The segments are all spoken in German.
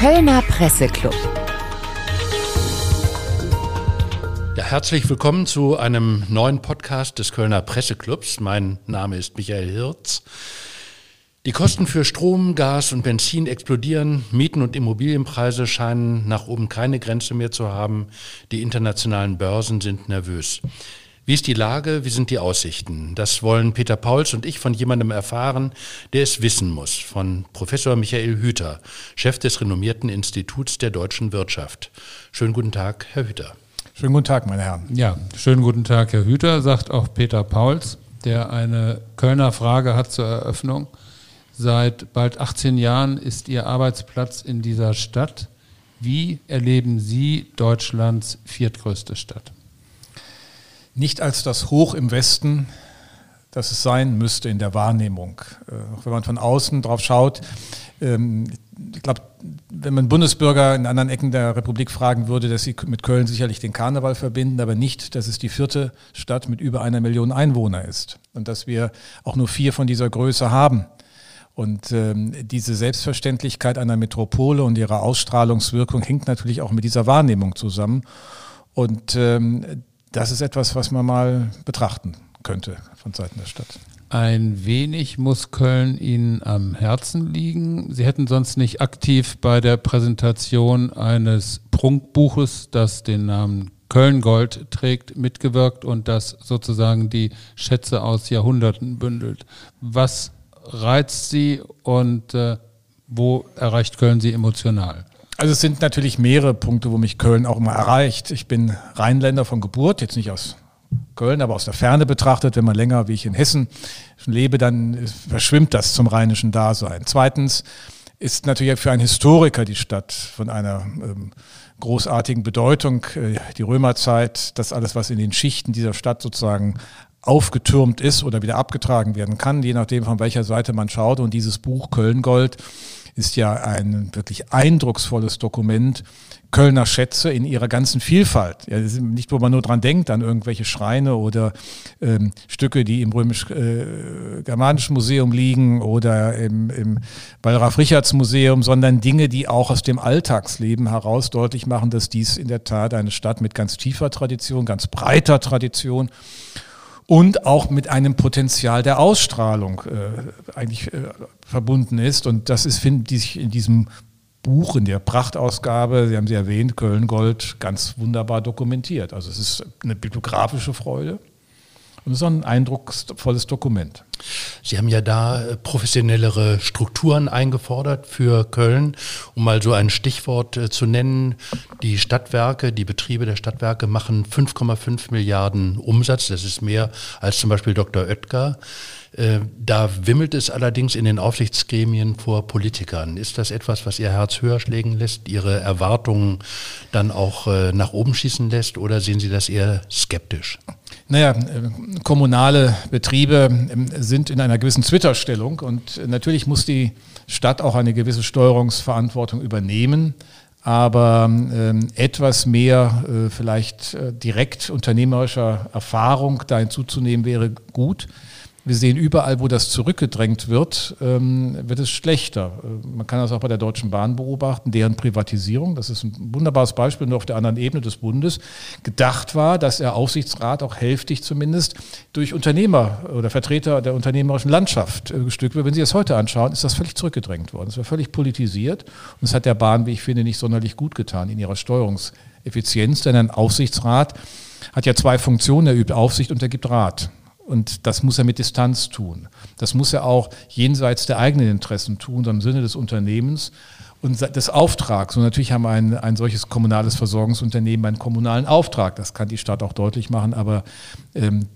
Kölner Presseclub. Ja, herzlich willkommen zu einem neuen Podcast des Kölner Presseclubs. Mein Name ist Michael Hirz. Die Kosten für Strom, Gas und Benzin explodieren, Mieten und Immobilienpreise scheinen nach oben keine Grenze mehr zu haben, die internationalen Börsen sind nervös. Wie ist die Lage, wie sind die Aussichten? Das wollen Peter Pauls und ich von jemandem erfahren, der es wissen muss, von Professor Michael Hüter, Chef des renommierten Instituts der deutschen Wirtschaft. Schönen guten Tag, Herr Hüter. Schönen guten Tag, meine Herren. Ja, schönen guten Tag, Herr Hüter, sagt auch Peter Pauls, der eine Kölner Frage hat zur Eröffnung. Seit bald 18 Jahren ist Ihr Arbeitsplatz in dieser Stadt. Wie erleben Sie Deutschlands viertgrößte Stadt? Nicht als das Hoch im Westen, das es sein müsste in der Wahrnehmung. Äh, auch wenn man von außen drauf schaut, ähm, ich glaube, wenn man Bundesbürger in anderen Ecken der Republik fragen würde, dass sie mit Köln sicherlich den Karneval verbinden, aber nicht, dass es die vierte Stadt mit über einer Million Einwohner ist und dass wir auch nur vier von dieser Größe haben. Und ähm, diese Selbstverständlichkeit einer Metropole und ihrer Ausstrahlungswirkung hängt natürlich auch mit dieser Wahrnehmung zusammen. Und ähm, das ist etwas, was man mal betrachten könnte von Seiten der Stadt. Ein wenig muss Köln Ihnen am Herzen liegen. Sie hätten sonst nicht aktiv bei der Präsentation eines Prunkbuches, das den Namen Köln Gold trägt, mitgewirkt und das sozusagen die Schätze aus Jahrhunderten bündelt. Was reizt Sie und äh, wo erreicht Köln Sie emotional? Also es sind natürlich mehrere Punkte, wo mich Köln auch immer erreicht. Ich bin Rheinländer von Geburt, jetzt nicht aus Köln, aber aus der Ferne betrachtet, wenn man länger wie ich in Hessen lebe, dann verschwimmt das zum rheinischen Dasein. Zweitens ist natürlich für einen Historiker die Stadt von einer ähm, großartigen Bedeutung. Äh, die Römerzeit, das alles, was in den Schichten dieser Stadt sozusagen aufgetürmt ist oder wieder abgetragen werden kann, je nachdem von welcher Seite man schaut. Und dieses Buch Köln-Gold ist ja ein wirklich eindrucksvolles Dokument. Kölner Schätze in ihrer ganzen Vielfalt. Ja, nicht, wo man nur dran denkt, an irgendwelche Schreine oder ähm, Stücke, die im römisch-germanischen äh, Museum liegen oder im, im Wallraf-Richards-Museum, sondern Dinge, die auch aus dem Alltagsleben heraus deutlich machen, dass dies in der Tat eine Stadt mit ganz tiefer Tradition, ganz breiter Tradition und auch mit einem Potenzial der Ausstrahlung äh, eigentlich äh, verbunden ist. Und das ist, finde ich, in diesem Buch, in der Prachtausgabe, Sie haben sie erwähnt, Köln Gold, ganz wunderbar dokumentiert. Also es ist eine bibliografische Freude. Und es ist ein eindrucksvolles Dokument. Sie haben ja da äh, professionellere Strukturen eingefordert für Köln, um mal so ein Stichwort äh, zu nennen. Die Stadtwerke, die Betriebe der Stadtwerke machen 5,5 Milliarden Umsatz. Das ist mehr als zum Beispiel Dr. Oetker. Äh, da wimmelt es allerdings in den Aufsichtsgremien vor Politikern. Ist das etwas, was Ihr Herz höher schlägen lässt, Ihre Erwartungen dann auch nach oben schießen lässt oder sehen Sie das eher skeptisch? Naja, äh, kommunale Betriebe ähm, sind in einer gewissen Zwitterstellung und natürlich muss die Stadt auch eine gewisse Steuerungsverantwortung übernehmen. Aber ähm, etwas mehr äh, vielleicht äh, direkt unternehmerischer Erfahrung da hinzuzunehmen wäre gut. Wir sehen überall, wo das zurückgedrängt wird, ähm, wird es schlechter. Äh, man kann das auch bei der Deutschen Bahn beobachten, deren Privatisierung, das ist ein wunderbares Beispiel, nur auf der anderen Ebene des Bundes, gedacht war, dass der Aufsichtsrat auch hälftig zumindest durch Unternehmer oder Vertreter der unternehmerischen Landschaft äh, gestückt wird. Wenn Sie das heute anschauen, ist das völlig zurückgedrängt worden. Es war völlig politisiert und es hat der Bahn, wie ich finde, nicht sonderlich gut getan in ihrer Steuerungseffizienz, denn ein Aufsichtsrat hat ja zwei Funktionen, er übt Aufsicht und er gibt Rat. Und das muss er mit Distanz tun. Das muss er auch jenseits der eigenen Interessen tun, sondern im Sinne des Unternehmens und des Auftrags. Und natürlich haben ein, ein solches kommunales Versorgungsunternehmen einen kommunalen Auftrag. Das kann die Stadt auch deutlich machen. Aber ähm,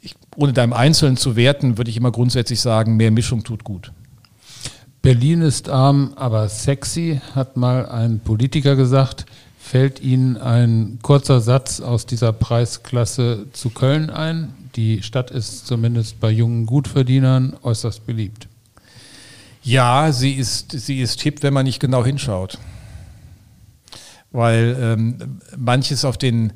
ich, ohne da im Einzelnen zu werten, würde ich immer grundsätzlich sagen, mehr Mischung tut gut. Berlin ist arm, aber sexy, hat mal ein Politiker gesagt. Fällt Ihnen ein kurzer Satz aus dieser Preisklasse zu Köln ein? Die Stadt ist zumindest bei jungen Gutverdienern äußerst beliebt. Ja, sie ist, sie ist hip, wenn man nicht genau hinschaut. Weil ähm, manches auf den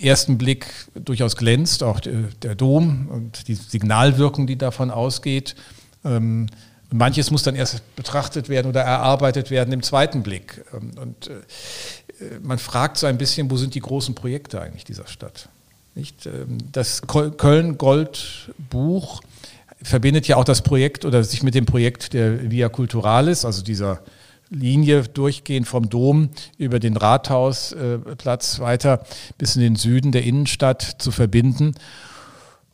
ersten Blick durchaus glänzt, auch der, Dom und die Signalwirkung, die davon ausgeht. Ähm, manches muss dann erst betrachtet werden oder erarbeitet werden im zweiten Blick. Ähm, und äh, man fragt so ein bisschen, wo sind die großen Projekte eigentlich dieser Stadt? Nicht? Ähm, das Köln-Gold-Buch verbindet ja auch das Projekt oder sich mit dem Projekt der Via Culturalis, also dieser Linie durchgehend vom Dom über den Rathausplatz weiter bis in den Süden der Innenstadt zu verbinden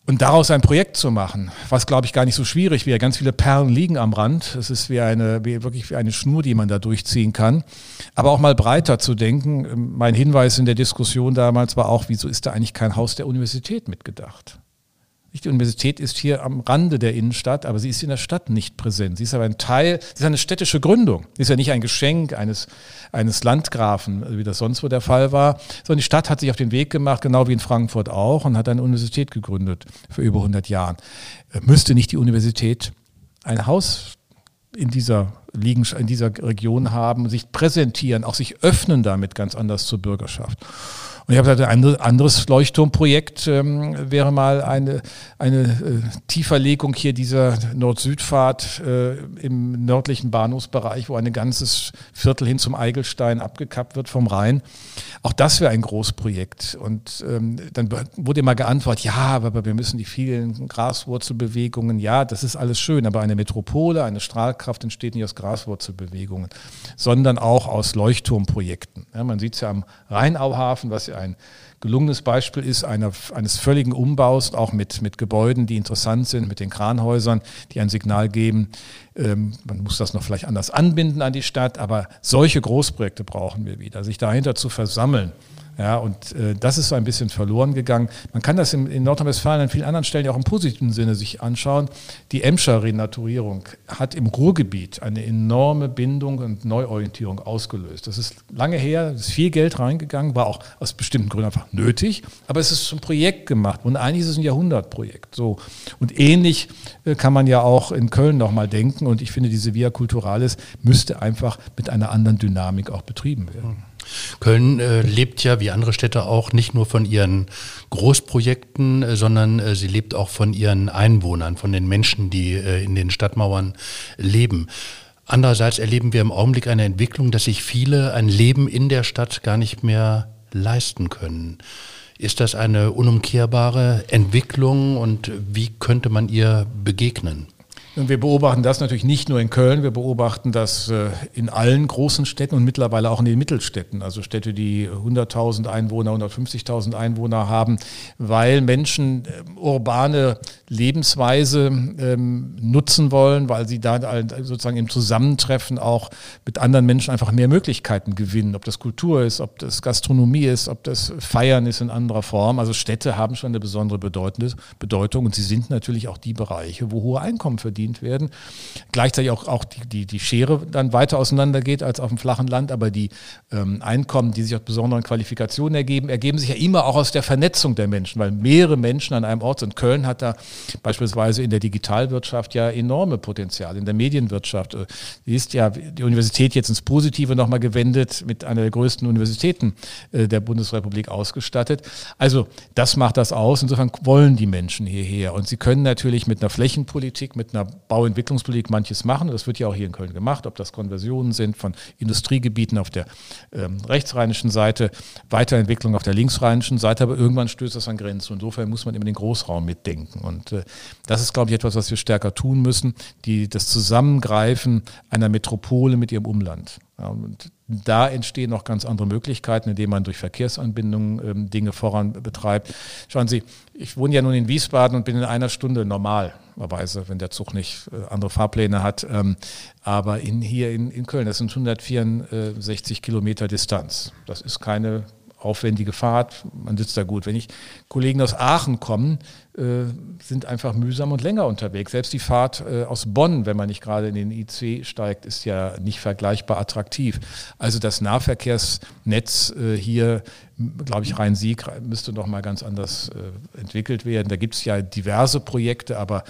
und daraus ein Projekt zu machen, was glaube ich gar nicht so schwierig wäre. Ganz viele Perlen liegen am Rand. Es ist wie eine, wie wirklich wie eine Schnur, die man da durchziehen kann. Aber auch mal breiter zu denken. Mein Hinweis in der Diskussion damals war auch, wieso ist da eigentlich kein Haus der Universität mitgedacht? Die Universität ist hier am Rande der Innenstadt, aber sie ist in der Stadt nicht präsent. Sie ist aber ein Teil, sie ist eine städtische Gründung. Sie ist ja nicht ein Geschenk eines, eines Landgrafen, wie das sonst wo der Fall war, sondern die Stadt hat sich auf den Weg gemacht, genau wie in Frankfurt auch, und hat eine Universität gegründet für über 100 Jahren. Äh, müsste nicht die Universität ein Haus in dieser, in dieser Region haben, sich präsentieren, auch sich öffnen damit ganz anders zur Bürgerschaft? Und ich habe gesagt, ein anderes Leuchtturmprojekt ähm, wäre mal eine, eine äh, Tieferlegung hier dieser Nord-Süd-Fahrt äh, im nördlichen Bahnhofsbereich, wo ein ganzes Viertel hin zum Eigelstein abgekappt wird vom Rhein. Auch das wäre ein Großprojekt. Und ähm, dann wurde immer geantwortet, ja, aber wir müssen die vielen Graswurzelbewegungen, ja, das ist alles schön, aber eine Metropole, eine Strahlkraft entsteht nicht aus Graswurzelbewegungen, sondern auch aus Leuchtturmprojekten. Ja, man sieht es ja am Rheinauhafen, was ja ein gelungenes Beispiel ist einer, eines völligen Umbaus, auch mit, mit Gebäuden, die interessant sind, mit den Kranhäusern, die ein Signal geben. Ähm, man muss das noch vielleicht anders anbinden an die Stadt, aber solche Großprojekte brauchen wir wieder, sich dahinter zu versammeln. Ja, und äh, das ist so ein bisschen verloren gegangen. Man kann das in, in Nordrhein-Westfalen an vielen anderen Stellen ja auch im positiven Sinne sich anschauen. Die Emscher Renaturierung hat im Ruhrgebiet eine enorme Bindung und Neuorientierung ausgelöst. Das ist lange her, ist viel Geld reingegangen, war auch aus bestimmten Gründen einfach nötig, aber es ist zum Projekt gemacht und eigentlich ist es ein Jahrhundertprojekt. So. Und ähnlich äh, kann man ja auch in Köln nochmal denken und ich finde, diese Via Culturalis müsste einfach mit einer anderen Dynamik auch betrieben werden. Köln äh, lebt ja wie andere Städte auch nicht nur von ihren Großprojekten, äh, sondern äh, sie lebt auch von ihren Einwohnern, von den Menschen, die äh, in den Stadtmauern leben. Andererseits erleben wir im Augenblick eine Entwicklung, dass sich viele ein Leben in der Stadt gar nicht mehr leisten können. Ist das eine unumkehrbare Entwicklung und wie könnte man ihr begegnen? Und wir beobachten das natürlich nicht nur in Köln, wir beobachten das äh, in allen großen Städten und mittlerweile auch in den Mittelstädten, also Städte, die 100.000 Einwohner, 150.000 Einwohner haben, weil Menschen ähm, urbane Lebensweise ähm, nutzen wollen, weil sie da sozusagen im Zusammentreffen auch mit anderen Menschen einfach mehr Möglichkeiten gewinnen, ob das Kultur ist, ob das Gastronomie ist, ob das Feiern ist in anderer Form. Also Städte haben schon eine besondere Bedeutung und sie sind natürlich auch die Bereiche, wo hohe Einkommen verdienen bedient werden. Gleichzeitig auch, auch die, die, die Schere dann weiter auseinander geht als auf dem flachen Land, aber die ähm, Einkommen, die sich aus besonderen Qualifikationen ergeben, ergeben sich ja immer auch aus der Vernetzung der Menschen, weil mehrere Menschen an einem Ort sind. Köln hat da beispielsweise in der Digitalwirtschaft ja enorme Potenziale, in der Medienwirtschaft. Äh, die ist ja die Universität jetzt ins Positive nochmal gewendet, mit einer der größten Universitäten äh, der Bundesrepublik ausgestattet. Also das macht das aus. Insofern wollen die Menschen hierher. Und sie können natürlich mit einer Flächenpolitik, mit einer Bauentwicklungspolitik manches machen. Das wird ja auch hier in Köln gemacht, ob das Konversionen sind von Industriegebieten auf der ähm, rechtsrheinischen Seite, Weiterentwicklung auf der linksrheinischen Seite, aber irgendwann stößt das an Grenzen. Insofern muss man immer den Großraum mitdenken. Und äh, das ist, glaube ich, etwas, was wir stärker tun müssen, die, das Zusammengreifen einer Metropole mit ihrem Umland. Ja, und da entstehen noch ganz andere Möglichkeiten, indem man durch Verkehrsanbindungen ähm, Dinge voran betreibt. Schauen Sie, ich wohne ja nun in Wiesbaden und bin in einer Stunde normalerweise, wenn der Zug nicht äh, andere Fahrpläne hat. Ähm, aber in, hier in, in Köln, das sind 164 Kilometer Distanz. Das ist keine aufwendige Fahrt, man sitzt da gut. Wenn ich Kollegen aus Aachen kommen, äh, sind einfach mühsam und länger unterwegs. Selbst die Fahrt äh, aus Bonn, wenn man nicht gerade in den IC steigt, ist ja nicht vergleichbar attraktiv. Also das Nahverkehrsnetz äh, hier, glaube ich, Rhein-Sieg müsste noch mal ganz anders äh, entwickelt werden. Da gibt es ja diverse Projekte, aber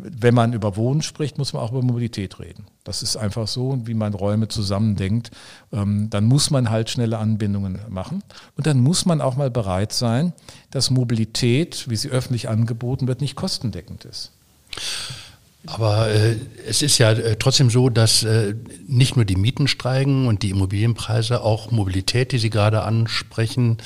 wenn man über Wohnen spricht, muss man auch über Mobilität reden. Das ist einfach so, wie man Räume zusammendenkt. Ähm, dann muss man halt schnelle Anbindungen machen. Und dann muss man auch mal bereit sein, dass Mobilität, wie sie öffentlich angeboten wird, nicht kostendeckend ist. Aber äh, es ist ja äh, trotzdem so, dass äh, nicht nur die Mieten steigen und die Immobilienpreise, auch Mobilität, die Sie gerade ansprechen,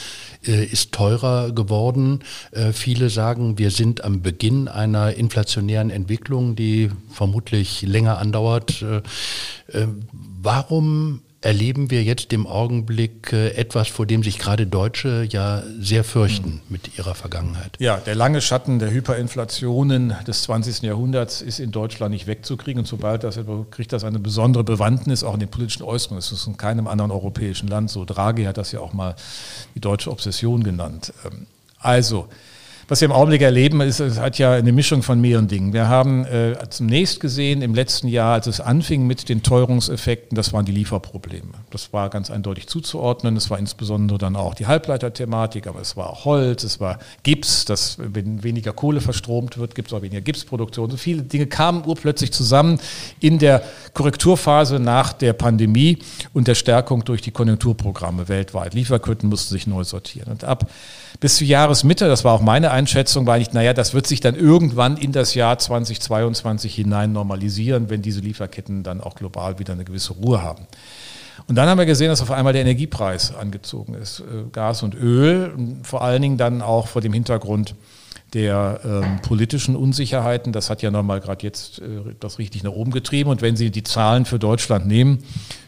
äh, ist teurer geworden. Äh, viele sagen, wir sind am Beginn einer inflationären Entwicklung, die vermutlich länger andauert. Äh, warum erleben wir jetzt im Augenblick äh, etwas, vor dem sich gerade Deutsche ja sehr fürchten mit ihrer Vergangenheit. Ja, der lange Schatten der Hyperinflationen des 20. Jahrhunderts ist in Deutschland nicht wegzukriegen. Und sobald das kriegt das eine besondere Bewandtnis auch in den politischen Äußerungen. Das ist in keinem anderen europäischen Land so. Draghi hat das ja auch mal die deutsche Obsession genannt. Ähm, also, was wir im Augenblick erleben, ist, es hat ja eine Mischung von mehreren Dingen. Wir haben äh, zunächst gesehen im letzten Jahr, als es anfing mit den Teuerungseffekten, das waren die Lieferprobleme. Das war ganz eindeutig zuzuordnen. Es war insbesondere dann auch die Halbleiterthematik, aber es war auch Holz, es war Gips, dass wenn weniger Kohle verstromt wird, gibt es auch weniger Gipsproduktion. So viele Dinge kamen urplötzlich zusammen in der Korrekturphase nach der Pandemie und der Stärkung durch die Konjunkturprogramme weltweit. Lieferketten mussten sich neu sortieren. Und ab bis zur Jahresmitte, das war auch meine Einschätzung, war ich, naja, das wird sich dann irgendwann in das Jahr 2022 hinein normalisieren, wenn diese Lieferketten dann auch global wieder eine gewisse Ruhe haben. Und dann haben wir gesehen, dass auf einmal der Energiepreis angezogen ist, äh, Gas und Öl, vor allen Dingen dann auch vor dem Hintergrund der ähm, politischen Unsicherheiten. Das hat ja nochmal gerade jetzt äh, das richtig nach oben getrieben. Und wenn Sie die Zahlen für Deutschland nehmen,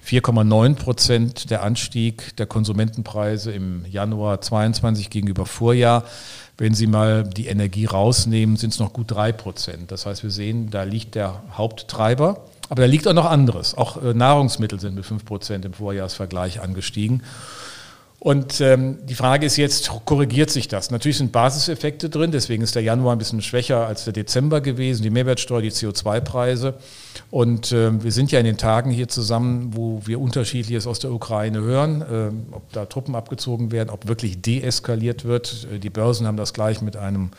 4,9 Prozent der Anstieg der Konsumentenpreise im Januar 22 gegenüber Vorjahr. Wenn Sie mal die Energie rausnehmen, sind es noch gut drei Prozent. Das heißt, wir sehen, da liegt der Haupttreiber. Aber da liegt auch noch anderes. Auch äh, Nahrungsmittel sind mit 5 Prozent im Vorjahresvergleich angestiegen. Und ähm, die Frage ist jetzt, korrigiert sich das? Natürlich sind Basiseffekte drin, deswegen ist der Januar ein bisschen schwächer als der Dezember gewesen, die Mehrwertsteuer, die CO2-Preise. Und ähm, wir sind ja in den Tagen hier zusammen, wo wir unterschiedliches aus der Ukraine hören, ähm, ob da Truppen abgezogen werden, ob wirklich deeskaliert wird. Äh, die Börsen haben das gleich mit einem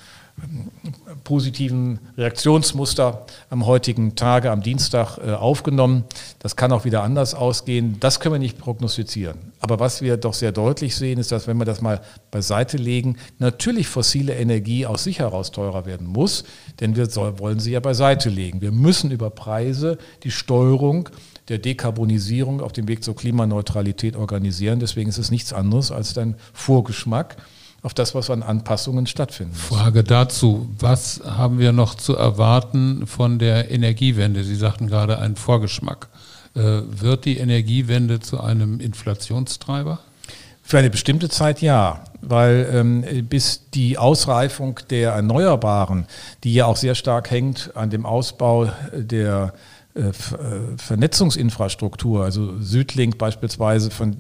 positiven Reaktionsmuster am heutigen Tage, am Dienstag äh, aufgenommen. Das kann auch wieder anders ausgehen. Das können wir nicht prognostizieren. Aber was wir doch sehr deutlich sehen, ist, dass wenn wir das mal beiseite legen, natürlich fossile Energie aus sich heraus teurer werden muss, denn wir wollen sie ja beiseite legen. Wir müssen über Preise die Steuerung der Dekarbonisierung auf dem Weg zur Klimaneutralität organisieren. Deswegen ist es nichts anderes als ein Vorgeschmack auf das, was an Anpassungen stattfinden muss. Frage dazu, was haben wir noch zu erwarten von der Energiewende? Sie sagten gerade einen Vorgeschmack. Äh, wird die Energiewende zu einem Inflationstreiber? Für eine bestimmte Zeit ja, weil ähm, bis die Ausreifung der Erneuerbaren, die ja auch sehr stark hängt an dem Ausbau der äh, äh Vernetzungsinfrastruktur, also Südlink beispielsweise, von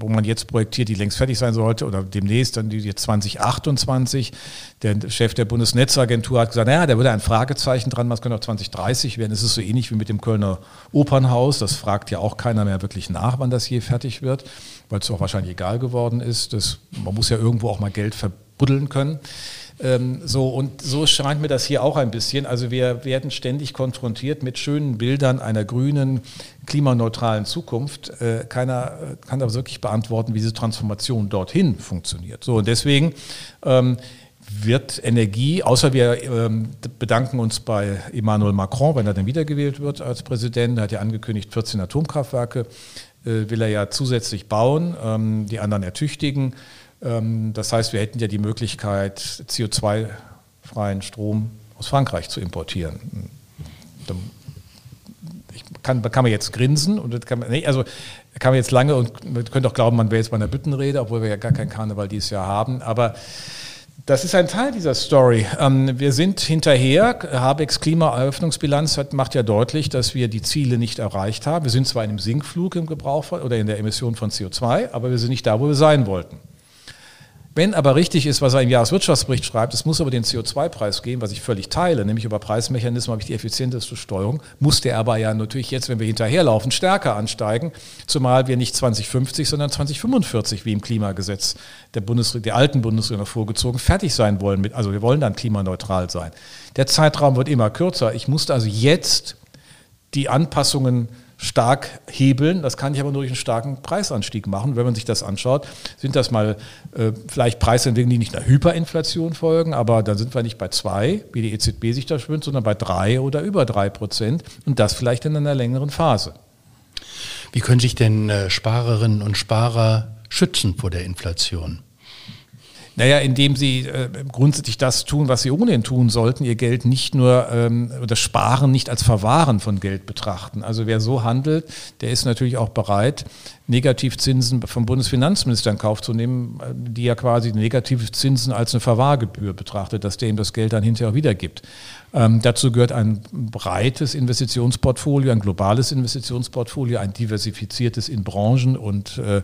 wo man jetzt projektiert, die längst fertig sein sollte oder demnächst dann die jetzt 2028. Der Chef der Bundesnetzagentur hat gesagt, naja, da würde ein Fragezeichen dran, was könnte auch 2030 werden. Es ist so ähnlich wie mit dem Kölner Opernhaus. Das fragt ja auch keiner mehr wirklich nach, wann das hier fertig wird, weil es auch wahrscheinlich egal geworden ist. Das, man muss ja irgendwo auch mal Geld verbuddeln können. Ähm, so, und so scheint mir das hier auch ein bisschen. Also wir werden ständig konfrontiert mit schönen Bildern einer grünen, klimaneutralen Zukunft. Äh, keiner äh, kann aber wirklich beantworten, wie diese Transformation dorthin funktioniert. So, und deswegen ähm, wird Energie, außer wir ähm, bedanken uns bei Emmanuel Macron, wenn er dann wiedergewählt wird als Präsident, er hat ja angekündigt, 14 Atomkraftwerke äh, will er ja zusätzlich bauen, ähm, die anderen ertüchtigen. Ähm, das heißt, wir hätten ja die Möglichkeit, CO2-freien Strom aus Frankreich zu importieren. Ich kann, kann man jetzt grinsen und kann man, nee, also kann man jetzt lange und man könnte auch glauben, man wäre jetzt bei einer Büttenrede, obwohl wir ja gar kein Karneval dieses Jahr haben. Aber das ist ein Teil dieser Story. Ähm, wir sind hinterher. Habecks Klimaeröffnungsbilanz macht ja deutlich, dass wir die Ziele nicht erreicht haben. Wir sind zwar in einem Sinkflug im Gebrauch oder in der Emission von CO2, aber wir sind nicht da, wo wir sein wollten. Wenn aber richtig ist, was er im Jahreswirtschaftsbericht schreibt, es muss aber den CO2-Preis geben, was ich völlig teile, nämlich über Preismechanismen habe ich die effizienteste Steuerung, muss der aber ja natürlich jetzt, wenn wir hinterherlaufen, stärker ansteigen, zumal wir nicht 2050, sondern 2045, wie im Klimagesetz der, Bundesre der alten Bundesregierung vorgezogen, fertig sein wollen. Mit, also wir wollen dann klimaneutral sein. Der Zeitraum wird immer kürzer. Ich musste also jetzt die Anpassungen stark hebeln. Das kann ich aber nur durch einen starken Preisanstieg machen. Wenn man sich das anschaut, sind das mal äh, vielleicht Preisentwicklungen, die nicht einer Hyperinflation folgen, aber dann sind wir nicht bei zwei, wie die EZB sich da schwimmt, sondern bei drei oder über drei Prozent und das vielleicht in einer längeren Phase. Wie können sich denn äh, Sparerinnen und Sparer schützen vor der Inflation? Naja, indem sie äh, grundsätzlich das tun, was sie ohnehin tun sollten, ihr Geld nicht nur ähm, oder Sparen nicht als Verwahren von Geld betrachten. Also wer so handelt, der ist natürlich auch bereit, Negativzinsen vom Bundesfinanzminister in Kauf zu nehmen, die ja quasi Negativzinsen als eine Verwahrgebühr betrachtet, dass der ihm das Geld dann hinterher auch wiedergibt. Ähm, dazu gehört ein breites Investitionsportfolio, ein globales Investitionsportfolio, ein diversifiziertes in Branchen und, äh,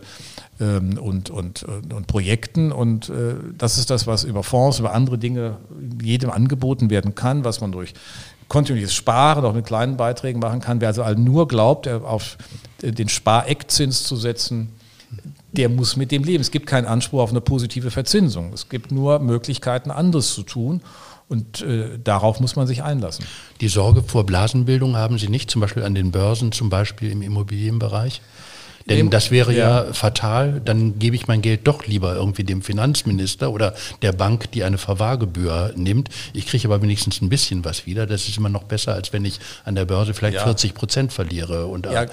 ähm, und, und, und, und, Projekten. Und äh, das ist das, was über Fonds, über andere Dinge jedem angeboten werden kann, was man durch kontinuierliches Sparen, auch mit kleinen Beiträgen machen kann. Wer also nur glaubt, auf den Spareckzins zu setzen, der muss mit dem leben. Es gibt keinen Anspruch auf eine positive Verzinsung. Es gibt nur Möglichkeiten, anderes zu tun. Und äh, darauf muss man sich einlassen. Die Sorge vor Blasenbildung haben Sie nicht, zum Beispiel an den Börsen, zum Beispiel im Immobilienbereich? Denn das wäre ja. ja. fatal, dann gebe ich mein Geld doch lieber irgendwie dem Finanzminister oder der Bank, die eine Verwahrgebühr nimmt. Ich kriege aber wenigstens ein bisschen was wieder. Das ist immer noch besser, als wenn ich an der Börse vielleicht ja. 40 Prozent verliere und ja,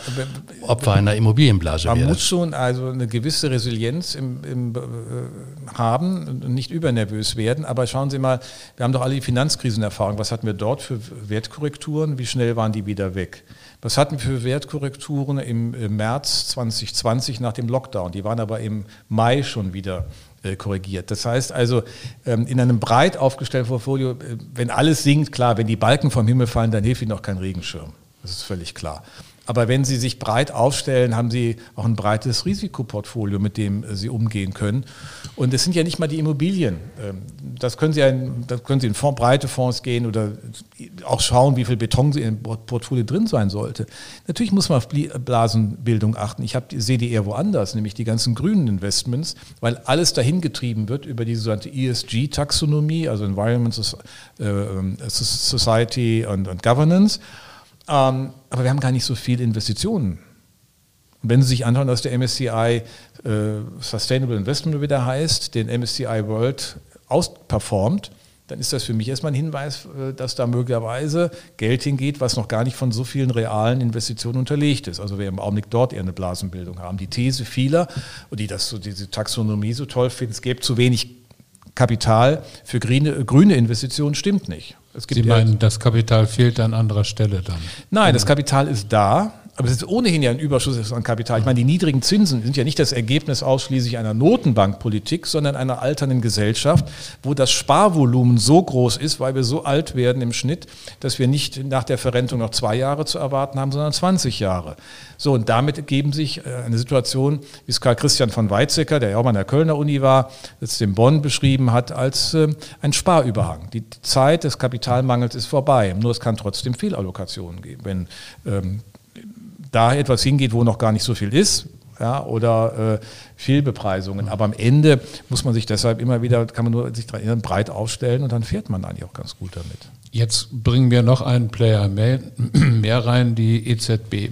Opfer einer Immobilienblase man wäre. Man muss schon also eine gewisse Resilienz im, im, äh, haben und nicht übernervös werden. Aber schauen Sie mal, wir haben doch alle die Finanzkrisenerfahrung. Was hatten wir dort für Wertkorrekturen? Wie schnell waren die wieder weg? Was hatten wir für Wertkorrekturen im, März 2020 nach dem Lockdown? Die waren aber im Mai schon wieder äh, korrigiert. Das heißt also, ähm, in einem breit aufgestellten Portfolio, äh, wenn alles sinkt, klar, wenn die Balken vom Himmel fallen, dann hilft Ihnen auch kein Regenschirm. Das ist völlig klar. Aber wenn Sie sich breit aufstellen, haben Sie auch ein breites Risikoportfolio, mit dem äh, Sie umgehen können. Und es sind ja nicht mal die Immobilien. Ähm, das können Sie, in, das können Sie in Fonds, breite Fonds gehen oder auch schauen, wie viel Beton im Portfolio drin sein sollte. Natürlich muss man auf Blasenbildung achten. Ich sehe die eher woanders, nämlich die ganzen grünen Investments, weil alles dahin getrieben wird über die sogenannte ESG-Taxonomie, also Environment, äh, ähm, Society und Governance. Ähm, aber wir haben gar nicht so viele Investitionen. Und wenn Sie sich anschauen, dass der MSCI äh, Sustainable Investment wieder heißt, den MSCI World ausperformt, dann ist das für mich erstmal ein Hinweis, äh, dass da möglicherweise Geld hingeht, was noch gar nicht von so vielen realen Investitionen unterlegt ist. Also wir im Augenblick dort eher eine Blasenbildung haben. Die These vieler, die das so, diese Taxonomie so toll finden, es gäbe zu wenig Kapital für grüne, grüne Investitionen, stimmt nicht. Sie meinen, das Kapital fehlt an anderer Stelle dann? Nein, das Kapital ist da. Aber es ist ohnehin ja ein Überschuss an Kapital. Ich meine, die niedrigen Zinsen sind ja nicht das Ergebnis ausschließlich einer Notenbankpolitik, sondern einer alternden Gesellschaft, wo das Sparvolumen so groß ist, weil wir so alt werden im Schnitt, dass wir nicht nach der Verrentung noch zwei Jahre zu erwarten haben, sondern 20 Jahre. So, und damit ergeben sich äh, eine Situation, wie es Karl Christian von Weizsäcker, der ja auch mal an der Kölner Uni war, jetzt in Bonn beschrieben hat, als äh, ein Sparüberhang. Die Zeit des Kapitalmangels ist vorbei. Nur es kann trotzdem Fehlallokationen geben. Wenn ähm, da etwas hingeht, wo noch gar nicht so viel ist, ja, oder äh, Fehlbepreisungen. Aber am Ende muss man sich deshalb immer wieder, kann man nur sich breit aufstellen und dann fährt man eigentlich auch ganz gut damit. Jetzt bringen wir noch einen Player mehr, mehr rein, die EZB.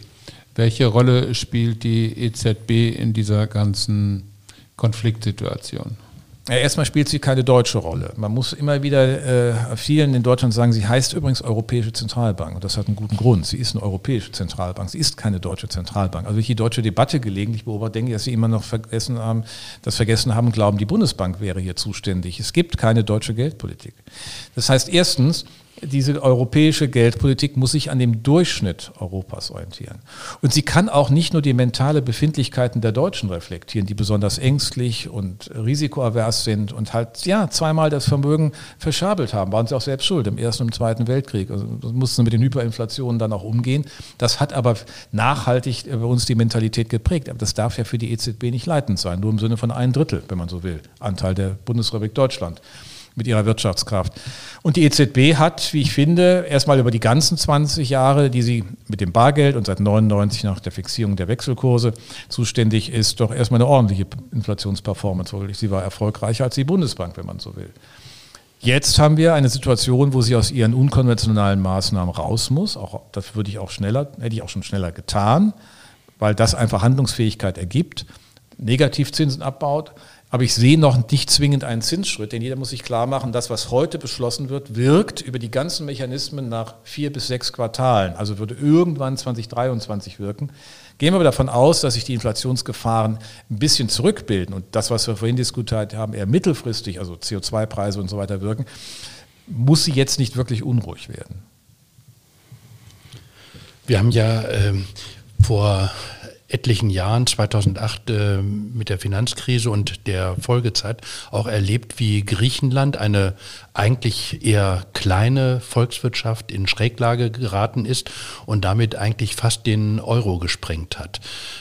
Welche Rolle spielt die EZB in dieser ganzen Konfliktsituation? Ja, erstmal spielt sie keine deutsche Rolle. Man muss immer wieder äh, vielen in Deutschland sagen, sie heißt übrigens Europäische Zentralbank. Und das hat einen guten Grund. Sie ist eine europäische Zentralbank. Sie ist keine deutsche Zentralbank. Also wenn ich die deutsche Debatte gelegentlich beobachte, denke ich, dass sie immer noch vergessen haben, das vergessen haben, glauben, die Bundesbank wäre hier zuständig. Es gibt keine deutsche Geldpolitik. Das heißt erstens, diese europäische Geldpolitik muss sich an dem Durchschnitt Europas orientieren. Und sie kann auch nicht nur die mentale Befindlichkeiten der Deutschen reflektieren, die besonders ängstlich und risikoavers sind und halt, ja, zweimal das Vermögen verschabelt haben. Waren sie auch selbst schuld im Ersten und Zweiten Weltkrieg. Also mussten mit den Hyperinflationen dann auch umgehen. Das hat aber nachhaltig bei uns die Mentalität geprägt. Aber das darf ja für die EZB nicht leitend sein, nur im Sinne von ein Drittel, wenn man so will, Anteil der Bundesrepublik Deutschland mit ihrer Wirtschaftskraft. Und die EZB hat, wie ich finde, erstmal über die ganzen 20 Jahre, die sie mit dem Bargeld und seit 99 nach der Fixierung der Wechselkurse zuständig ist, doch erstmal eine ordentliche Inflationsperformance. Sie war erfolgreicher als die Bundesbank, wenn man so will. Jetzt haben wir eine Situation, wo sie aus ihren unkonventionalen Maßnahmen raus muss. Auch das würde ich auch schneller, hätte ich auch schon schneller getan, weil das einfach Handlungsfähigkeit ergibt. Negativzinsen abbaut. Aber ich sehe noch nicht zwingend einen Zinsschritt, denn jeder muss sich klar machen, das, was heute beschlossen wird, wirkt über die ganzen Mechanismen nach vier bis sechs Quartalen. Also würde irgendwann 2023 wirken. Gehen wir davon aus, dass sich die Inflationsgefahren ein bisschen zurückbilden und das, was wir vorhin diskutiert haben, eher mittelfristig, also CO2-Preise und so weiter wirken, muss sie jetzt nicht wirklich unruhig werden. Wir haben ja ähm, vor etlichen Jahren, 2008 äh, mit der Finanzkrise und der Folgezeit, auch erlebt, wie Griechenland, eine eigentlich eher kleine Volkswirtschaft, in Schräglage geraten ist und damit eigentlich fast den Euro gesprengt hat.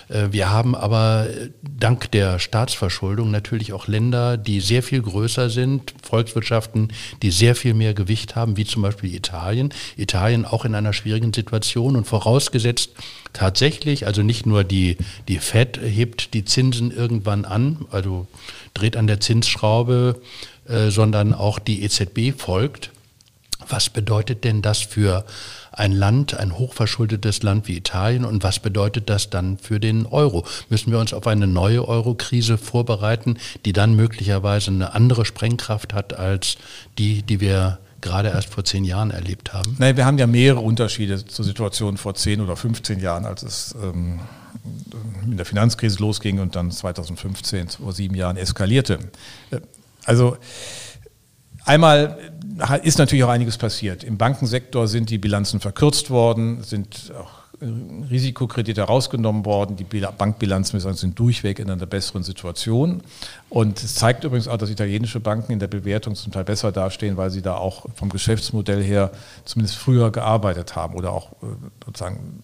Äh, wir haben aber dank der Staatsverschuldung natürlich auch Länder, die sehr viel größer sind, Volkswirtschaften, die sehr viel mehr Gewicht haben, wie zum Beispiel Italien. Italien auch in einer schwierigen Situation und vorausgesetzt, tatsächlich, also nicht nur die, die Fed hebt die Zinsen irgendwann an, also dreht an der Zinsschraube, äh, sondern auch die EZB folgt. Was bedeutet denn das für ein Land, ein hochverschuldetes Land wie Italien und was bedeutet das dann für den Euro? Müssen wir uns auf eine neue Euro-Krise vorbereiten, die dann möglicherweise eine andere Sprengkraft hat als die, die wir gerade erst vor zehn Jahren erlebt haben? Nein, wir haben ja mehrere Unterschiede zur Situation vor zehn oder 15 Jahren, als es ähm, in der Finanzkrise losging und dann 2015, vor sieben Jahren eskalierte. Äh, also einmal ist natürlich auch einiges passiert. Im Bankensektor sind die Bilanzen verkürzt worden, sind auch Risikokredite rausgenommen worden. Die Bankbilanzen sind durchweg in einer besseren Situation. Und es zeigt übrigens auch, dass italienische Banken in der Bewertung zum Teil besser dastehen, weil sie da auch vom Geschäftsmodell her zumindest früher gearbeitet haben oder auch äh, sozusagen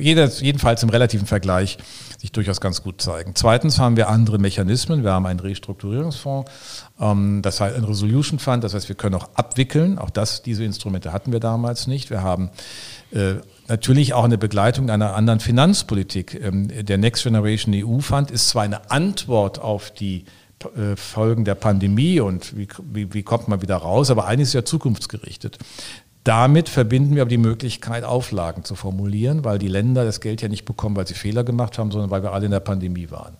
jedenfalls im relativen Vergleich sich durchaus ganz gut zeigen. Zweitens haben wir andere Mechanismen. Wir haben einen Restrukturierungsfonds, ähm, das heißt ein Resolution Fund, das heißt, wir können auch abwickeln. Auch das, diese Instrumente hatten wir damals nicht. Wir haben äh, natürlich auch eine Begleitung einer anderen Finanzpolitik. Ähm, der Next Generation EU Fund ist zwar eine Antwort auf die äh, Folgen der Pandemie und wie, wie, wie, kommt man wieder raus, aber eines ist ja zukunftsgerichtet. Damit verbinden wir aber die Möglichkeit, Auflagen zu formulieren, weil die Länder das Geld ja nicht bekommen, weil sie Fehler gemacht haben, sondern weil wir alle in der Pandemie waren.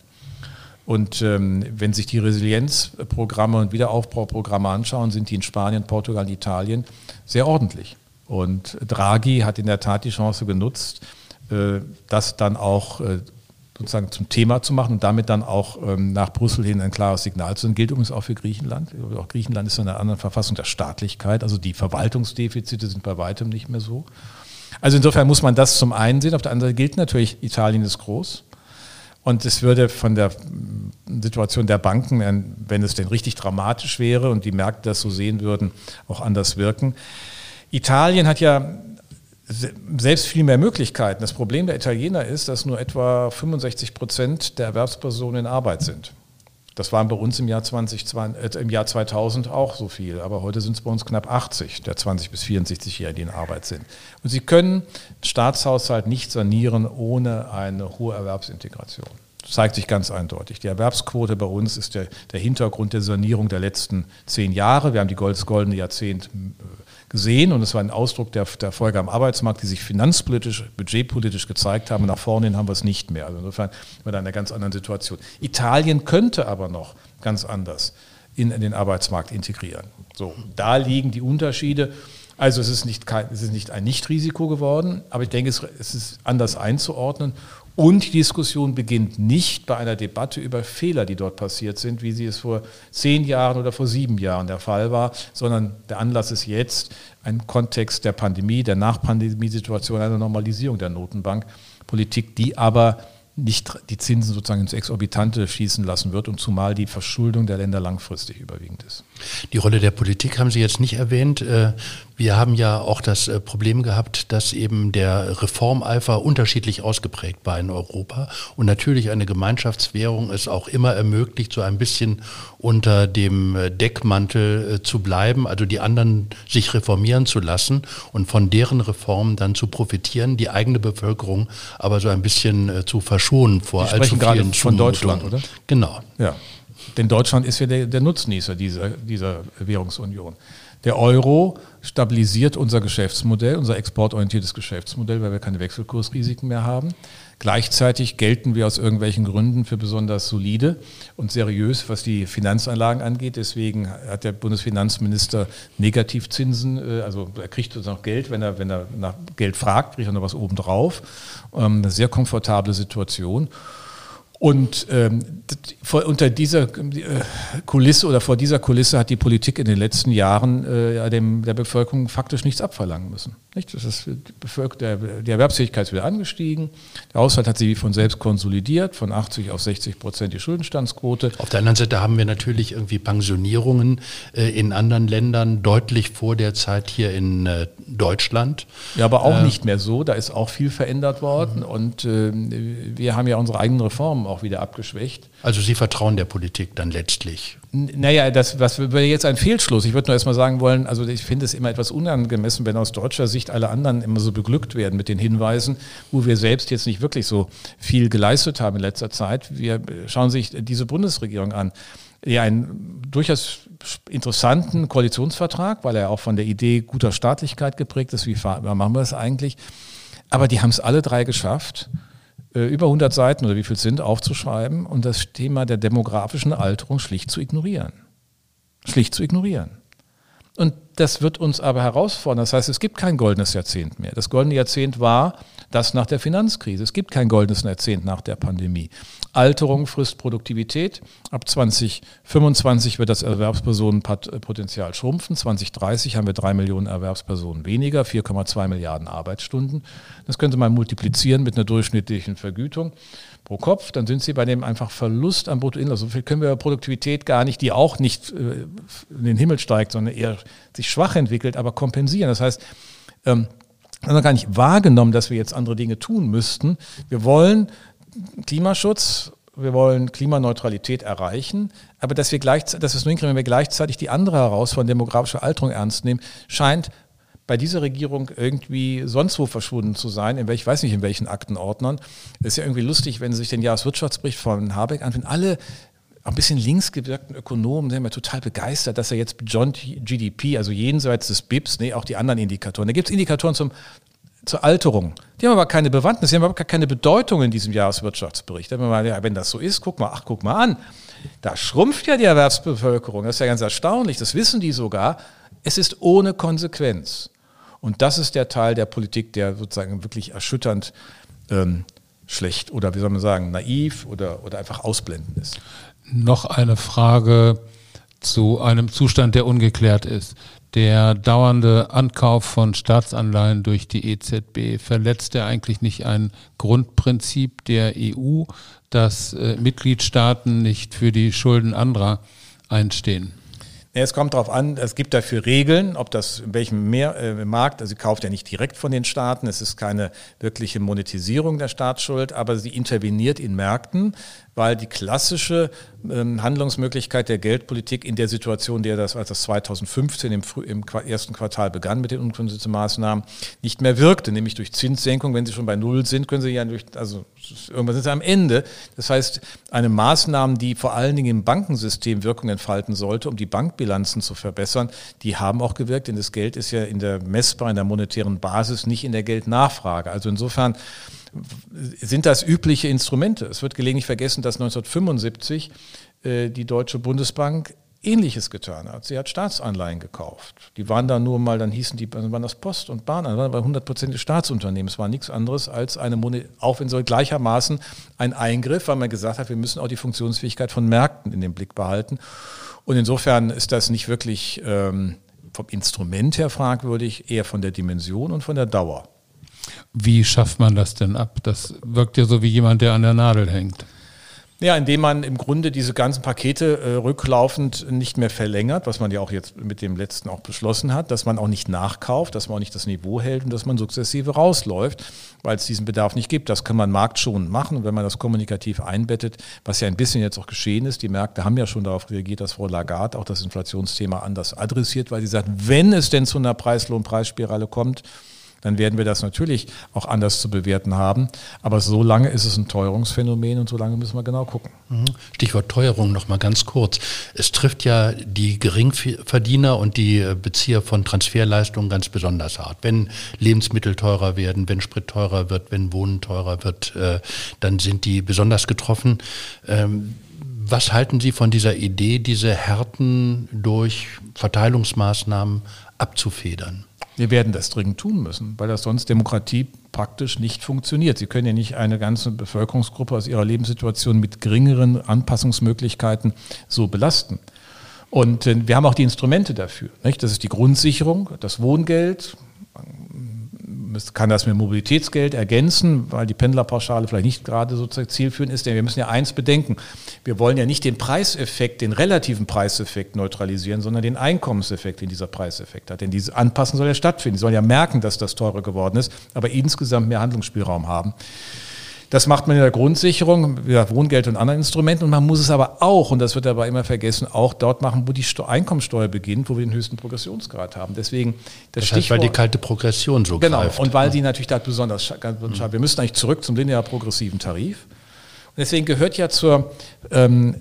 Und ähm, wenn sich die Resilienzprogramme und Wiederaufbauprogramme anschauen, sind die in Spanien, Portugal, Italien sehr ordentlich. Und Draghi hat in der Tat die Chance genutzt, äh, das dann auch äh, sozusagen zum Thema zu machen und damit dann auch ähm, nach Brüssel hin ein klares Signal zu senden. Gilt übrigens auch für Griechenland. Auch Griechenland ist in einer anderen Verfassung der Staatlichkeit. Also die Verwaltungsdefizite sind bei weitem nicht mehr so. Also insofern muss man das zum einen sehen. Auf der anderen Seite gilt natürlich, Italien ist groß. Und es würde von der mm, Situation der Banken, wenn es denn richtig dramatisch wäre und die Märkte das so sehen würden, auch anders wirken. Italien hat ja selbst viel mehr Möglichkeiten. Das Problem der Italiener ist, dass nur etwa 65 Prozent der Erwerbspersonen in Arbeit sind. Das waren bei uns im Jahr, 20, äh, im Jahr 2000 auch so viel, aber heute sind es bei uns knapp 80 der 20 bis 64-Jährigen, die in Arbeit sind. Und sie können Staatshaushalt nicht sanieren ohne eine hohe Erwerbsintegration. Das zeigt sich ganz eindeutig. Die Erwerbsquote bei uns ist der, der Hintergrund der Sanierung der letzten zehn Jahre. Wir haben die goldene Jahrzehnt äh, gesehen und es war ein Ausdruck der, der Folge am Arbeitsmarkt, die sich finanzpolitisch, budgetpolitisch gezeigt haben. Nach vorne hin haben wir es nicht mehr. Also insofern sind wir da in einer ganz anderen Situation. Italien könnte aber noch ganz anders in, in den Arbeitsmarkt integrieren. So, da liegen die Unterschiede. Also es ist nicht, kein, es ist nicht ein Nichtrisiko geworden, aber ich denke, es, es ist anders einzuordnen. Und die Diskussion beginnt nicht bei einer Debatte über Fehler, die dort passiert sind, wie sie es vor zehn Jahren oder vor sieben Jahren der Fall war, sondern der Anlass ist jetzt ein Kontext der Pandemie, der Nachpandemiesituation, einer Normalisierung der Notenbankpolitik, die aber nicht die Zinsen sozusagen ins Exorbitante schießen lassen wird und zumal die Verschuldung der Länder langfristig überwiegend ist. Die Rolle der Politik haben Sie jetzt nicht erwähnt. Äh, wir haben ja auch das äh, Problem gehabt, dass eben der Reformeifer unterschiedlich ausgeprägt war in Europa und natürlich eine Gemeinschaftswährung es auch immer ermöglicht, so ein bisschen unter dem äh, Deckmantel zu bleiben, also die anderen sich reformieren zu lassen und von deren Reformen dann zu profitieren, die eigene Bevölkerung aber so ein bisschen zu verschonen vor allzu vielen gerade von Deutschland, oder? Genau. Ja. Denn Deutschland ist ja der, der Nutznießer dieser, dieser Währungsunion. Der Euro stabilisiert unser Geschäftsmodell, unser exportorientiertes Geschäftsmodell, weil wir keine Wechselkursrisiken mehr haben. Gleichzeitig gelten wir aus irgendwelchen Gründen für besonders solide und seriös, was die Finanzanlagen angeht. Deswegen hat der Bundesfinanzminister Negativzinsen, äh, also er kriegt noch Geld, wenn er, wenn er nach Geld fragt, kriegt er noch was obendrauf. Ähm, eine sehr komfortable Situation. Und ähm, vor, unter dieser äh, Kulisse oder vor dieser Kulisse hat die Politik in den letzten Jahren äh, dem, der Bevölkerung faktisch nichts abverlangen müssen. Nicht? Das ist die, der, die Erwerbsfähigkeit ist wieder angestiegen. Der Haushalt hat sich von selbst konsolidiert, von 80 auf 60 Prozent die Schuldenstandsquote. Auf der anderen Seite haben wir natürlich irgendwie Pensionierungen äh, in anderen Ländern deutlich vor der Zeit hier in äh, Deutschland. Ja, aber auch äh, nicht mehr so. Da ist auch viel verändert worden. Mhm. Und äh, wir haben ja unsere eigenen Reformen auch wieder abgeschwächt. Also Sie vertrauen der Politik dann letztlich? Naja, das was wäre jetzt ein Fehlschluss. Ich würde nur erstmal sagen wollen, also ich finde es immer etwas unangemessen, wenn aus deutscher Sicht alle anderen immer so beglückt werden mit den Hinweisen, wo wir selbst jetzt nicht wirklich so viel geleistet haben in letzter Zeit. Wir schauen sich diese Bundesregierung an, die einen durchaus interessanten Koalitionsvertrag, weil er auch von der Idee guter Staatlichkeit geprägt ist. Wie machen wir das eigentlich? Aber die haben es alle drei geschafft äh, über 100 Seiten oder wie viel sind aufzuschreiben und das Thema der demografischen Alterung schlicht zu ignorieren. Schlicht zu ignorieren. Und das wird uns aber herausfordern. Das heißt, es gibt kein goldenes Jahrzehnt mehr. Das goldene Jahrzehnt war das nach der Finanzkrise. Es gibt kein goldenes Jahrzehnt nach der Pandemie. Alterung frisst Produktivität. Ab 2025 wird das Erwerbspersonenpotenzial schrumpfen. 2030 haben wir drei Millionen Erwerbspersonen weniger, 4,2 Milliarden Arbeitsstunden. Das könnte man multiplizieren mit einer durchschnittlichen Vergütung pro Kopf, dann sind sie bei dem einfach Verlust am Bruttoinland. So viel können wir Produktivität gar nicht, die auch nicht äh, in den Himmel steigt, sondern eher sich schwach entwickelt, aber kompensieren. Das heißt, ähm, wir haben gar nicht wahrgenommen, dass wir jetzt andere Dinge tun müssten. Wir wollen Klimaschutz, wir wollen Klimaneutralität erreichen, aber dass wir gleichzeitig, dass wir es nur hinkriegen, wenn wir gleichzeitig die andere Herausforderung demografischer Alterung ernst nehmen, scheint bei dieser Regierung irgendwie sonst wo verschwunden zu sein, in welch, ich weiß nicht in welchen Aktenordnern. Es ist ja irgendwie lustig, wenn Sie sich den Jahreswirtschaftsbericht von Habeck anfinden. Alle ein bisschen links gewirkten Ökonomen sind ja total begeistert, dass er jetzt John GDP, also jenseits des BIPs, nee, auch die anderen Indikatoren. Da gibt es Indikatoren zum, zur Alterung. Die haben aber keine Bewandtnis, die haben aber gar keine Bedeutung in diesem Jahreswirtschaftsbericht. Da mal, ja, wenn das so ist, guck mal, ach, guck mal an. Da schrumpft ja die Erwerbsbevölkerung. Das ist ja ganz erstaunlich. Das wissen die sogar. Es ist ohne Konsequenz. Und das ist der Teil der Politik, der sozusagen wirklich erschütternd ähm, schlecht oder wie soll man sagen, naiv oder, oder einfach ausblenden ist. Noch eine Frage zu einem Zustand, der ungeklärt ist. Der dauernde Ankauf von Staatsanleihen durch die EZB verletzt er eigentlich nicht ein Grundprinzip der EU, dass äh, Mitgliedstaaten nicht für die Schulden anderer einstehen? Es kommt darauf an, es gibt dafür Regeln, ob das in welchem Mehr, äh, Markt, also sie kauft ja nicht direkt von den Staaten, es ist keine wirkliche Monetisierung der Staatsschuld, aber sie interveniert in Märkten, weil die klassische ähm, Handlungsmöglichkeit der Geldpolitik in der Situation, der das, als das 2015 im, im ersten Quartal begann mit den unkonstitutionellen Maßnahmen, nicht mehr wirkte, nämlich durch Zinssenkung. Wenn sie schon bei Null sind, können sie ja durch, also irgendwann sind sie am Ende. Das heißt, eine Maßnahme, die vor allen Dingen im Bankensystem Wirkung entfalten sollte, um die Bankbilanzen zu verbessern, die haben auch gewirkt, denn das Geld ist ja in der messbar, in der monetären Basis, nicht in der Geldnachfrage. Also insofern sind das übliche Instrumente. Es wird gelegentlich vergessen, dass 1975 äh, die Deutsche Bundesbank Ähnliches getan hat. Sie hat Staatsanleihen gekauft. Die waren dann nur mal, dann hießen die, waren das Post und Bahn, dann waren aber 100% Staatsunternehmen. Es war nichts anderes als eine, auch wenn so gleichermaßen ein Eingriff, weil man gesagt hat, wir müssen auch die Funktionsfähigkeit von Märkten in den Blick behalten. Und insofern ist das nicht wirklich ähm, vom Instrument her fragwürdig, eher von der Dimension und von der Dauer. Wie schafft man das denn ab? Das wirkt ja so wie jemand, der an der Nadel hängt. Ja, indem man im Grunde diese ganzen Pakete äh, rücklaufend nicht mehr verlängert, was man ja auch jetzt mit dem letzten auch beschlossen hat, dass man auch nicht nachkauft, dass man auch nicht das Niveau hält und dass man sukzessive rausläuft, weil es diesen Bedarf nicht gibt. Das kann man marktschonend machen und wenn man das kommunikativ einbettet, was ja ein bisschen jetzt auch geschehen ist, die Märkte haben ja schon darauf reagiert, dass Frau Lagarde auch das Inflationsthema anders adressiert, weil sie sagt, wenn es denn zu einer Preislohnpreisspirale kommt, dann werden wir das natürlich auch anders zu bewerten haben. Aber so lange ist es ein Teuerungsphänomen und so lange müssen wir genau gucken. Mhm. Stichwort Teuerung noch mal ganz kurz. Es trifft ja die Geringverdiener und die Bezieher von Transferleistungen ganz besonders hart. Wenn Lebensmittel teurer werden, wenn Sprit teurer wird, wenn Wohnen teurer wird, äh, dann sind die besonders getroffen. Ähm, was halten Sie von dieser Idee, diese Härten durch Verteilungsmaßnahmen abzufedern? Wir werden das dringend tun müssen, weil das sonst Demokratie praktisch nicht funktioniert. Sie können ja nicht eine ganze Bevölkerungsgruppe aus ihrer Lebenssituation mit geringeren Anpassungsmöglichkeiten so belasten. Und äh, wir haben auch die Instrumente dafür. Nicht? Das ist die Grundsicherung, das Wohngeld, kann das mit Mobilitätsgeld ergänzen, weil die Pendlerpauschale vielleicht nicht gerade sozusagen zielführend ist. Denn wir müssen ja eins bedenken. Wir wollen ja nicht den Preiseffekt, den relativen Preiseffekt neutralisieren, sondern den Einkommenseffekt, den dieser Preiseffekt hat. Denn diese Anpassung soll ja stattfinden. Die sollen ja merken, dass das teurer geworden ist, aber insgesamt mehr Handlungsspielraum haben. Das macht man in der Grundsicherung, ja, Wohngeld und anderen Instrumenten. Und man muss es aber auch, und das wird aber immer vergessen, auch dort machen, wo die Einkommensteuer beginnt, wo wir den höchsten Progressionsgrad haben. Deswegen das, das heißt, Stichwort, weil die kalte Progression so genau, greift. und weil die natürlich da besonders ganz mhm. Wir müssen eigentlich zurück zum linear progressiven Tarif. Und deswegen gehört ja zur ähm,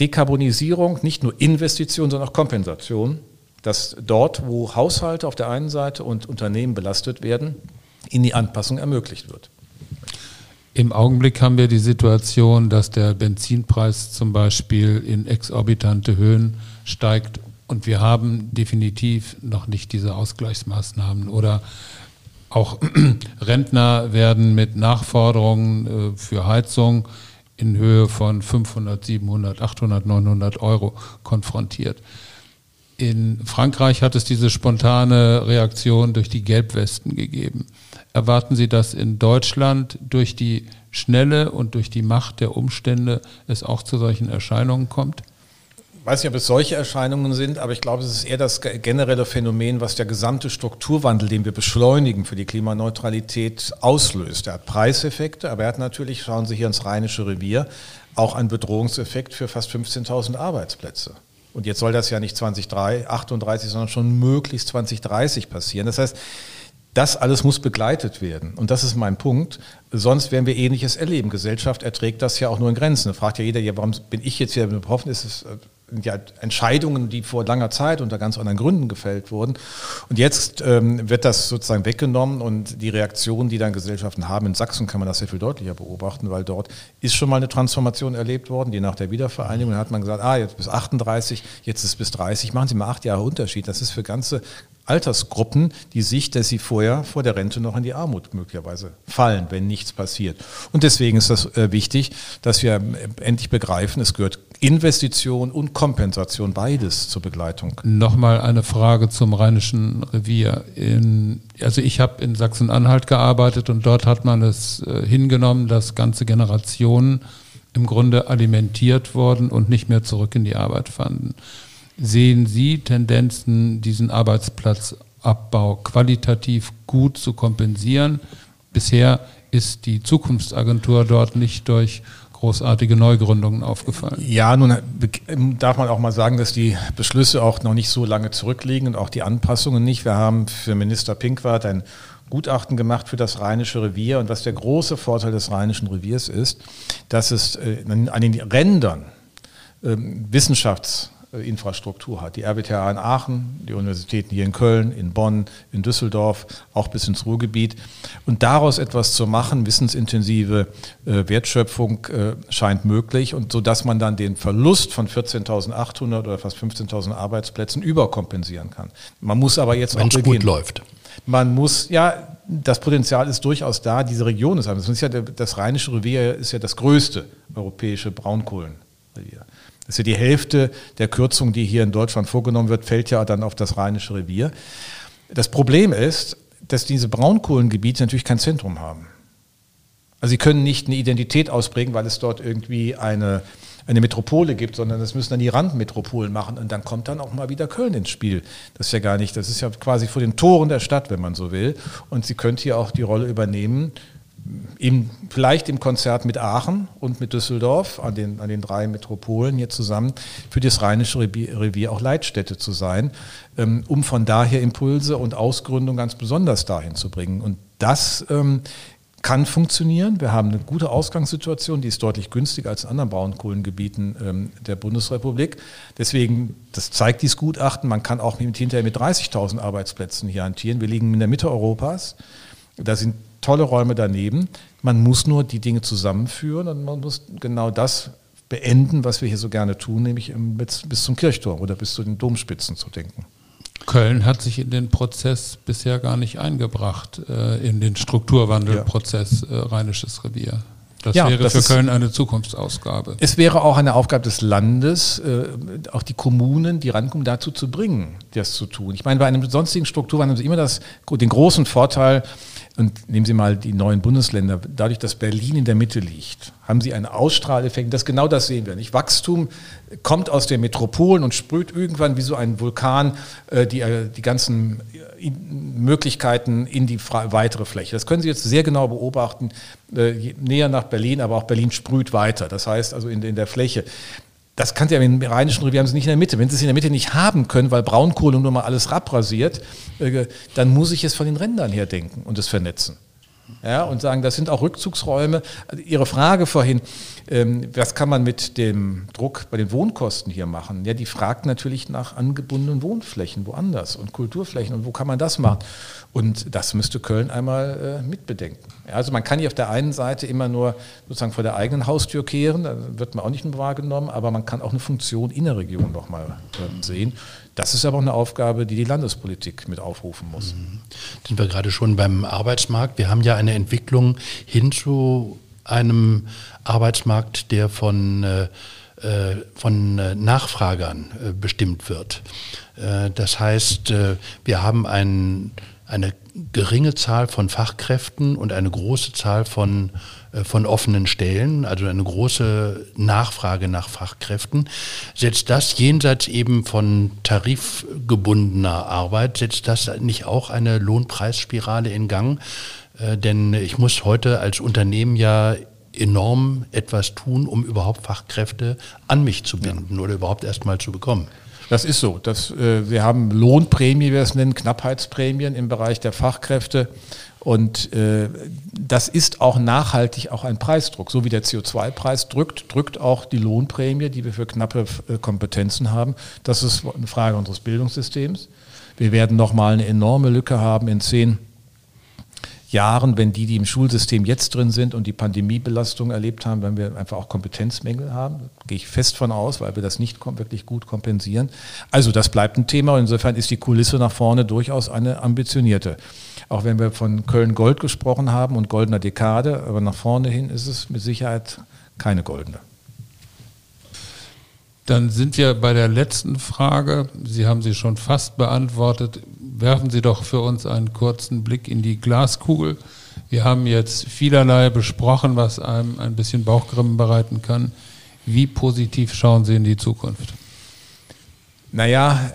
Dekarbonisierung nicht nur Investition, sondern auch Kompensation, dass dort, wo Haushalte auf der einen Seite und Unternehmen belastet werden, in die Anpassung ermöglicht wird. Im Augenblick haben wir die Situation, dass der Benzinpreis zum Beispiel in exorbitante Höhen steigt und wir haben definitiv noch nicht diese Ausgleichsmaßnahmen oder auch Rentner werden mit Nachforderungen äh, für Heizung in Höhe von 500, 700, 800, 900 Euro konfrontiert. In Frankreich hat es diese spontane Reaktion durch die Gelbwesten gegeben. Erwarten Sie, dass in Deutschland durch die Schnelle und durch die Macht der Umstände es auch zu solchen Erscheinungen kommt? Ich weiß nicht, ob es solche Erscheinungen sind, aber ich glaube, es ist eher das generelle Phänomen, was der gesamte Strukturwandel, den wir beschleunigen für die Klimaneutralität, auslöst. Er hat Preiseffekte, aber er hat natürlich, schauen Sie hier ins Rheinische Revier, auch einen Bedrohungseffekt für fast 15.000 Arbeitsplätze. Und jetzt soll das ja nicht 2038, sondern schon möglichst 2030 passieren. Das heißt, das alles muss begleitet werden. Und das ist mein Punkt. Sonst werden wir Ähnliches erleben. Gesellschaft erträgt das ja auch nur in Grenzen. Da fragt ja jeder, ja, warum bin ich jetzt hier betroffen? Ist es äh, ja, Entscheidungen, die vor langer Zeit unter ganz anderen Gründen gefällt wurden. Und jetzt ähm, wird das sozusagen weggenommen und die Reaktionen, die dann Gesellschaften haben, in Sachsen kann man das sehr viel deutlicher beobachten, weil dort ist schon mal eine Transformation erlebt worden, die nach der Wiedervereinigung, hat man gesagt, ah, jetzt bis 38, jetzt ist bis 30, machen Sie mal acht Jahre Unterschied. Das ist für ganze Altersgruppen die Sicht, dass sie vorher vor der Rente noch in die Armut möglicherweise fallen, wenn nichts passiert. Und deswegen ist das äh, wichtig, dass wir äh, endlich begreifen, es gehört Investition und Kompensation beides zur Begleitung. Nochmal eine Frage zum Rheinischen Revier. In, also ich habe in Sachsen-Anhalt gearbeitet und dort hat man es äh, hingenommen, dass ganze Generationen im Grunde alimentiert wurden und nicht mehr zurück in die Arbeit fanden. Sehen Sie Tendenzen, diesen Arbeitsplatzabbau qualitativ gut zu kompensieren? Bisher ist die Zukunftsagentur dort nicht durch großartige Neugründungen aufgefallen. Ja, nun darf man auch mal sagen, dass die Beschlüsse auch noch nicht so lange zurückliegen und auch die Anpassungen nicht. Wir haben für Minister Pinkwart ein Gutachten gemacht für das Rheinische Revier und was der große Vorteil des Rheinischen Reviers ist, dass es äh, an den Rändern ähm, Wissenschafts- Infrastruktur hat. Die RWTH in Aachen, die Universitäten hier in Köln, in Bonn, in Düsseldorf, auch bis ins Ruhrgebiet. Und daraus etwas zu machen, wissensintensive äh, Wertschöpfung äh, scheint möglich und so dass man dann den Verlust von 14.800 oder fast 15.000 Arbeitsplätzen überkompensieren kann. Man muss aber jetzt Wenn's auch beginnen. gut läuft. Man muss, ja, das Potenzial ist durchaus da, diese Region ist. Das, ist ja, das Rheinische Revier ist ja das größte europäische Braunkohlenrevier. Das ist ja die Hälfte der Kürzung, die hier in Deutschland vorgenommen wird, fällt ja dann auf das Rheinische Revier. Das Problem ist, dass diese Braunkohlengebiete natürlich kein Zentrum haben. Also sie können nicht eine Identität ausprägen, weil es dort irgendwie eine, eine Metropole gibt, sondern das müssen dann die Randmetropolen machen und dann kommt dann auch mal wieder Köln ins Spiel. Das ist ja gar nicht, das ist ja quasi vor den Toren der Stadt, wenn man so will. Und sie könnte hier auch die Rolle übernehmen, im, vielleicht im Konzert mit Aachen und mit Düsseldorf, an den, an den drei Metropolen hier zusammen, für das Rheinische Revier auch Leitstätte zu sein, ähm, um von daher Impulse und Ausgründung ganz besonders dahin zu bringen. Und das ähm, kann funktionieren. Wir haben eine gute Ausgangssituation, die ist deutlich günstiger als in anderen Braunkohlengebieten ähm, der Bundesrepublik. Deswegen, das zeigt dieses Gutachten, man kann auch mit, hinterher mit 30.000 Arbeitsplätzen hier hantieren. Wir liegen in der Mitte Europas. Da sind tolle Räume daneben. Man muss nur die Dinge zusammenführen und man muss genau das beenden, was wir hier so gerne tun, nämlich bis, bis zum Kirchturm oder bis zu den Domspitzen zu denken. Köln hat sich in den Prozess bisher gar nicht eingebracht, äh, in den Strukturwandelprozess äh, Rheinisches Revier. Das ja, wäre das für Köln eine Zukunftsausgabe. Es wäre auch eine Aufgabe des Landes, äh, auch die Kommunen, die Randkommunen dazu zu bringen, das zu tun. Ich meine, bei einem sonstigen Strukturwandel haben Sie immer das, den großen Vorteil, und nehmen Sie mal die neuen Bundesländer, dadurch, dass Berlin in der Mitte liegt, haben Sie einen Ausstrahleffekt. Das genau das sehen wir nicht. Wachstum kommt aus den Metropolen und sprüht irgendwann wie so ein Vulkan äh, die, äh, die ganzen äh, Möglichkeiten in die weitere Fläche. Das können Sie jetzt sehr genau beobachten, näher nach Berlin, aber auch Berlin sprüht weiter. Das heißt also in, in der Fläche. Das kann ja im Rheinischen Revier haben sie nicht in der Mitte. Wenn sie es in der Mitte nicht haben können, weil Braunkohle nur mal alles rabrasiert, äh, dann muss ich es von den Rändern her denken und es vernetzen. Ja, und sagen, das sind auch Rückzugsräume. Also Ihre Frage vorhin, ähm, was kann man mit dem Druck bei den Wohnkosten hier machen? Ja, die fragt natürlich nach angebundenen Wohnflächen woanders und Kulturflächen und wo kann man das machen? Und das müsste Köln einmal äh, mitbedenken. Ja, also man kann hier auf der einen Seite immer nur sozusagen vor der eigenen Haustür kehren, da wird man auch nicht nur wahrgenommen, aber man kann auch eine Funktion in der Region nochmal äh, sehen. Das ist aber auch eine Aufgabe, die die Landespolitik mit aufrufen muss. Mhm. Sind wir gerade schon beim Arbeitsmarkt? Wir haben ja eine Entwicklung hin zu einem Arbeitsmarkt, der von äh, äh von äh, Nachfragern äh, bestimmt wird. Das heißt, wir haben einen eine geringe Zahl von Fachkräften und eine große Zahl von, äh, von offenen Stellen, also eine große Nachfrage nach Fachkräften. Setzt das jenseits eben von tarifgebundener Arbeit, setzt das nicht auch eine Lohnpreisspirale in Gang? Äh, denn ich muss heute als Unternehmen ja enorm etwas tun, um überhaupt Fachkräfte an mich zu binden ja. oder überhaupt erst mal zu bekommen. Das ist so. Das, äh, wir haben Lohnprämie, wie wir es nennen, Knappheitsprämien im Bereich der Fachkräfte. Und äh, das ist auch nachhaltig auch ein Preisdruck. So wie der CO2-Preis drückt, drückt auch die Lohnprämie, die wir für knappe äh, Kompetenzen haben. Das ist eine Frage unseres Bildungssystems. Wir werden nochmal eine enorme Lücke haben in zehn Jahren, wenn die, die im Schulsystem jetzt drin sind und die Pandemiebelastung erlebt haben, wenn wir einfach auch Kompetenzmängel haben, gehe ich fest von aus, weil wir das nicht wirklich gut kompensieren. Also das bleibt ein Thema. Insofern ist die Kulisse nach vorne durchaus eine ambitionierte. Auch wenn wir von Köln Gold gesprochen haben und goldener Dekade, aber nach vorne hin ist es mit Sicherheit keine goldene. Dann sind wir bei der letzten Frage. Sie haben sie schon fast beantwortet werfen Sie doch für uns einen kurzen Blick in die Glaskugel. Wir haben jetzt vielerlei besprochen, was einem ein bisschen Bauchgrimmen bereiten kann. Wie positiv schauen Sie in die Zukunft? Naja,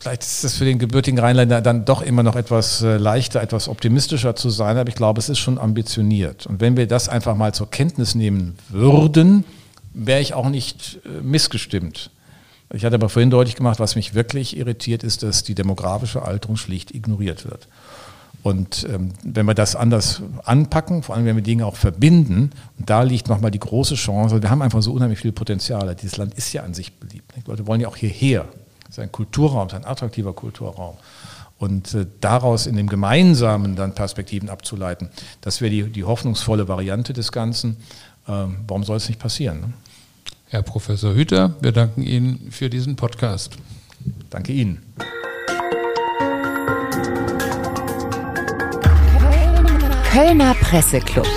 vielleicht ist es für den gebürtigen Rheinländer dann doch immer noch etwas äh, leichter, etwas optimistischer zu sein, aber ich glaube, es ist schon ambitioniert. Und wenn wir das einfach mal zur Kenntnis nehmen würden, wäre ich auch nicht äh, missgestimmt. Ich hatte aber vorhin deutlich gemacht, was mich wirklich irritiert, ist, dass die demografische Alterung schlicht ignoriert wird. Und ähm, wenn wir das anders anpacken, vor allem wenn wir Dinge auch verbinden, und da liegt nochmal die große Chance, wir haben einfach so unheimlich viel Potenzial. Dieses Land ist ja an sich beliebt. Die Leute wollen ja auch hierher. Es ist ein Kulturraum, es ist ein attraktiver Kulturraum. Und äh, daraus in dem Gemeinsamen dann Perspektiven abzuleiten, das wäre die, die hoffnungsvolle Variante des Ganzen. Ähm, warum soll es nicht passieren? Ne? Herr Professor Hüter, wir danken Ihnen für diesen Podcast. Danke Ihnen. Kölner Presseclub.